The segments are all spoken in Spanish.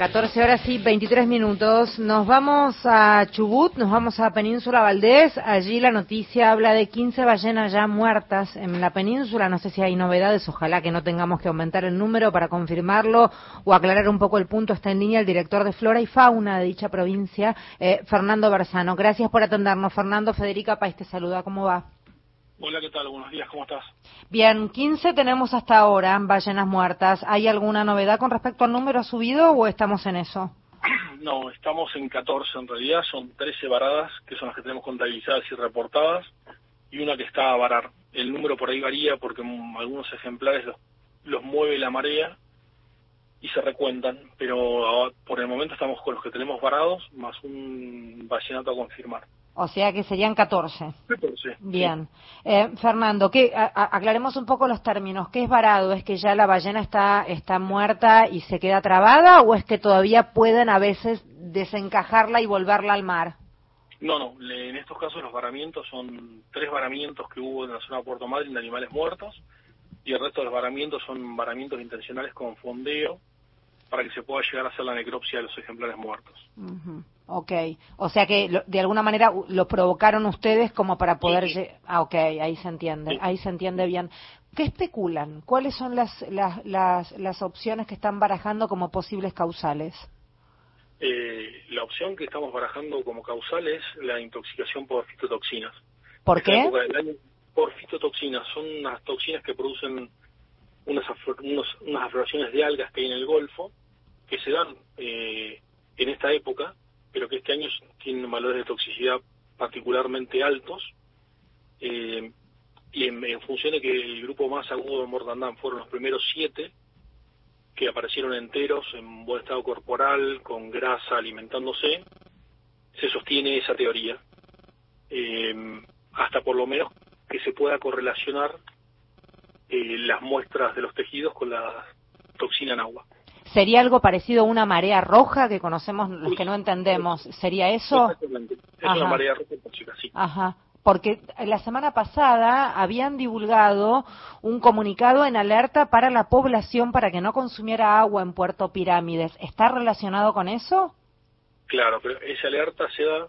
14 horas y 23 minutos. Nos vamos a Chubut, nos vamos a Península Valdés. Allí la noticia habla de 15 ballenas ya muertas en la península. No sé si hay novedades, ojalá que no tengamos que aumentar el número para confirmarlo o aclarar un poco el punto. Está en línea el director de Flora y Fauna de dicha provincia, eh, Fernando Bersano. Gracias por atendernos. Fernando, Federica País te saluda. ¿Cómo va? Hola, ¿qué tal? Buenos días, ¿cómo estás? Bien, 15 tenemos hasta ahora ballenas muertas. ¿Hay alguna novedad con respecto al número? ¿Ha subido o estamos en eso? No, estamos en 14 en realidad. Son 13 varadas, que son las que tenemos contabilizadas y reportadas, y una que está a varar. El número por ahí varía porque algunos ejemplares los, los mueve la marea y se recuentan, pero por el momento estamos con los que tenemos varados, más un ballenato a confirmar. O sea que serían 14. 14. Bien. Eh, Fernando, ¿qué, aclaremos un poco los términos. ¿Qué es varado? ¿Es que ya la ballena está, está muerta y se queda trabada o es que todavía pueden a veces desencajarla y volverla al mar? No, no. En estos casos los varamientos son tres varamientos que hubo en la zona de Puerto Madryn de animales muertos y el resto de los varamientos son varamientos intencionales con fondeo para que se pueda llegar a hacer la necropsia de los ejemplares muertos. Ok, o sea que de alguna manera lo provocaron ustedes como para poder... Ah, ok, ahí se entiende, ahí se entiende bien. ¿Qué especulan? ¿Cuáles son las, las, las, las opciones que están barajando como posibles causales? Eh, la opción que estamos barajando como causal es la intoxicación por fitotoxinas. ¿Por qué? por fitotoxinas. Son unas toxinas que producen unas, unas afloraciones de algas que hay en el Golfo, que se dan eh, en esta época, pero que este año tienen valores de toxicidad particularmente altos, eh, y en, función de que el grupo más agudo de mortandad fueron los primeros siete, que aparecieron enteros, en buen estado corporal, con grasa, alimentándose, se sostiene esa teoría. Eh, hasta por lo menos que se pueda correlacionar eh, las muestras de los tejidos con la toxina en agua. ¿Sería algo parecido a una marea roja que conocemos los que no entendemos? ¿Sería eso? Exactamente. Es una marea roja tóxica, sí. Ajá. Porque la semana pasada habían divulgado un comunicado en alerta para la población para que no consumiera agua en Puerto Pirámides. ¿Está relacionado con eso? Claro, pero esa alerta se da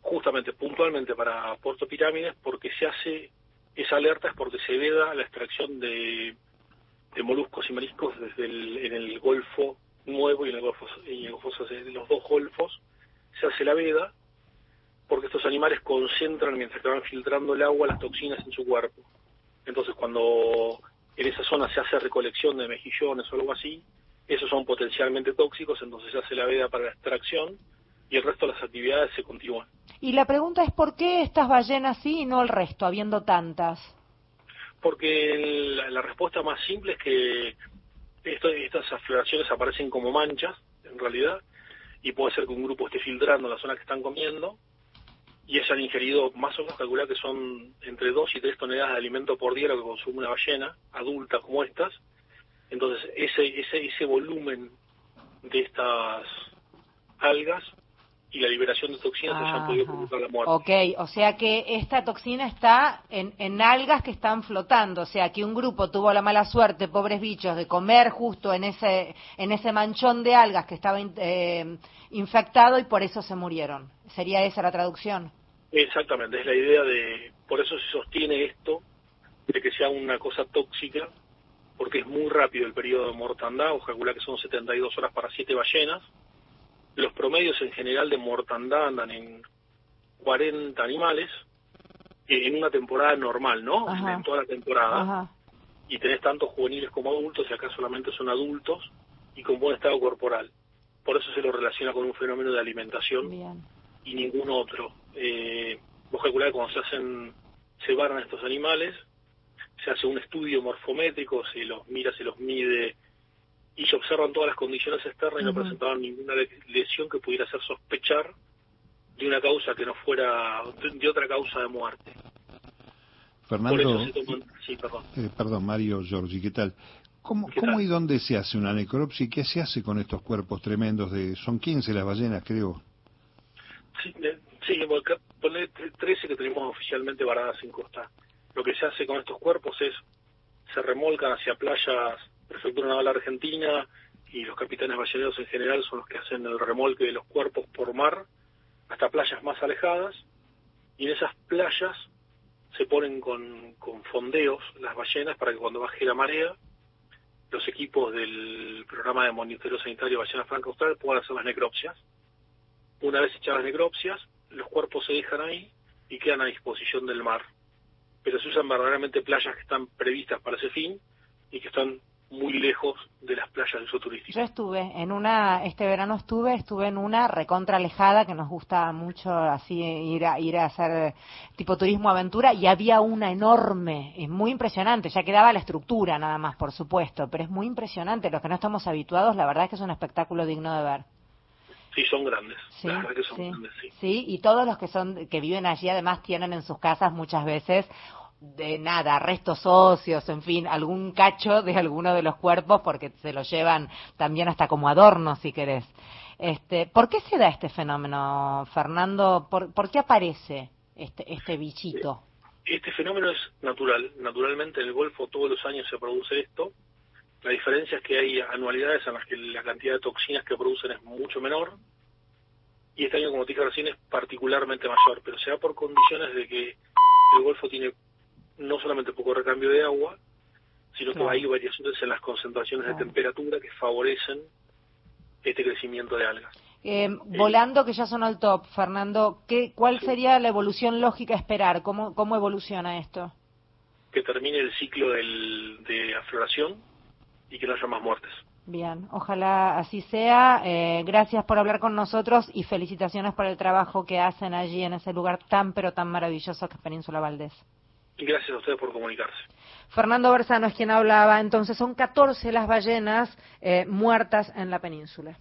justamente puntualmente para Puerto Pirámides porque se hace esa alerta es porque se veda la extracción de de moluscos y mariscos desde el, en el Golfo Nuevo y en el Golfo, y en los dos golfos se hace la veda porque estos animales concentran mientras que van filtrando el agua las toxinas en su cuerpo. Entonces cuando en esa zona se hace recolección de mejillones o algo así, esos son potencialmente tóxicos, entonces se hace la veda para la extracción y el resto de las actividades se continúan. Y la pregunta es por qué estas ballenas sí y no el resto, habiendo tantas porque la, respuesta más simple es que estas afloraciones aparecen como manchas, en realidad, y puede ser que un grupo esté filtrando la zona que están comiendo y hayan ingerido más o menos calcular que son entre 2 y 3 toneladas de alimento por día lo que consume una ballena adulta como estas. Entonces, ese, ese, ese volumen de estas algas y la liberación de toxinas han podido provocar la muerte. Ok, o sea que esta toxina está en, en, algas que están flotando, o sea que un grupo tuvo la mala suerte, pobres bichos, de comer justo en ese, en ese manchón de algas que estaba eh, infectado y por eso se murieron. ¿Sería esa la traducción? Exactamente, es la idea de, por eso se sostiene esto, de que sea una cosa tóxica, porque es muy rápido el periodo de mortandad, o calcula que son 72 horas para siete ballenas, los promedios en general de mortandad andan en 40 animales en una temporada normal, ¿no? En toda la temporada. Y tenés tantos juveniles como adultos y acá solamente son adultos y con buen estado corporal. Por eso se lo relaciona con un fenómeno de alimentación y ningún otro. Eh, vos calculás que cuando se hacen, se varan estos animales, se hace un estudio morfométrico, se los mira, se los mide, y se observan todas las condiciones externas y no presentaban ninguna lesión que pudiera hacer sospechar de una causa que no fuera de, otra causa de muerte. Fernando, sí, perdón. Eh, perdón, Mario Giorgi, ¿qué tal? ¿Cómo, ¿Cómo y dónde se hace una necropsia y qué se hace con estos cuerpos tremendos de... Son 15 las ballenas, creo. Sí, sí 13 que tenemos oficialmente varadas en costa. Lo que se hace con estos cuerpos es, se remolcan hacia playas Prefectura Naval Argentina y los capitanes balleneros en general son los que hacen el remolque de los cuerpos por mar hasta playas más alejadas y en esas playas se ponen con, con fondeos las ballenas para que cuando baje la marea los equipos del programa de monitoreo sanitario Ballena Franca Austral puedan hacer las necropsias. Una vez hechas las necropsias, los cuerpos se dejan ahí y quedan a disposición del mar. Pero se usan verdaderamente playas que están previstas para ese fin y que están muy lejos de las playas de uso turístico. Yo estuve en una, este verano estuve, estuve en una recontra alejada que nos gusta mucho así ir a, ir a hacer tipo turismo aventura y había una enorme, es muy impresionante, ya quedaba la estructura nada más, por supuesto, pero es muy impresionante, los que no estamos habituados, la verdad es que es un espectáculo digno de ver. Sí, son grandes. Sí, la verdad que son grandes, sí. Sí, y todos los que son que viven allí además tienen en sus casas muchas veces de nada, restos óseos, en fin, algún cacho de alguno de los cuerpos porque se lo llevan también hasta como adorno, si querés. Este, ¿Por qué se da este fenómeno, Fernando? ¿Por, qué aparece este, este bichito? Este fenómeno es natural. Naturalmente en el Golfo todos los años se produce esto. La diferencia es que hay anualidades en las que la cantidad de toxinas que producen es mucho menor. Y este año, como te dije recién, es particularmente mayor. Pero se da por condiciones de que el Golfo tiene no solamente poco recambio de agua, sino que hay variaciones en las concentraciones de temperatura que favorecen este crecimiento de algas. Eh, volando, que ya son al top, Fernando, ¿qué, ¿cuál sería la evolución lógica a esperar? ¿Cómo, ¿Cómo evoluciona esto? Que termine el ciclo del, de afloración y que no haya más muertes. Bien, ojalá así sea. Eh, gracias por hablar con nosotros y felicitaciones por el trabajo que hacen allí en ese lugar tan pero tan maravilloso que es Península Valdés. Gracias a ustedes por comunicarse. Fernando Bersano es quien hablaba. Entonces son 14 las ballenas eh, muertas en la península.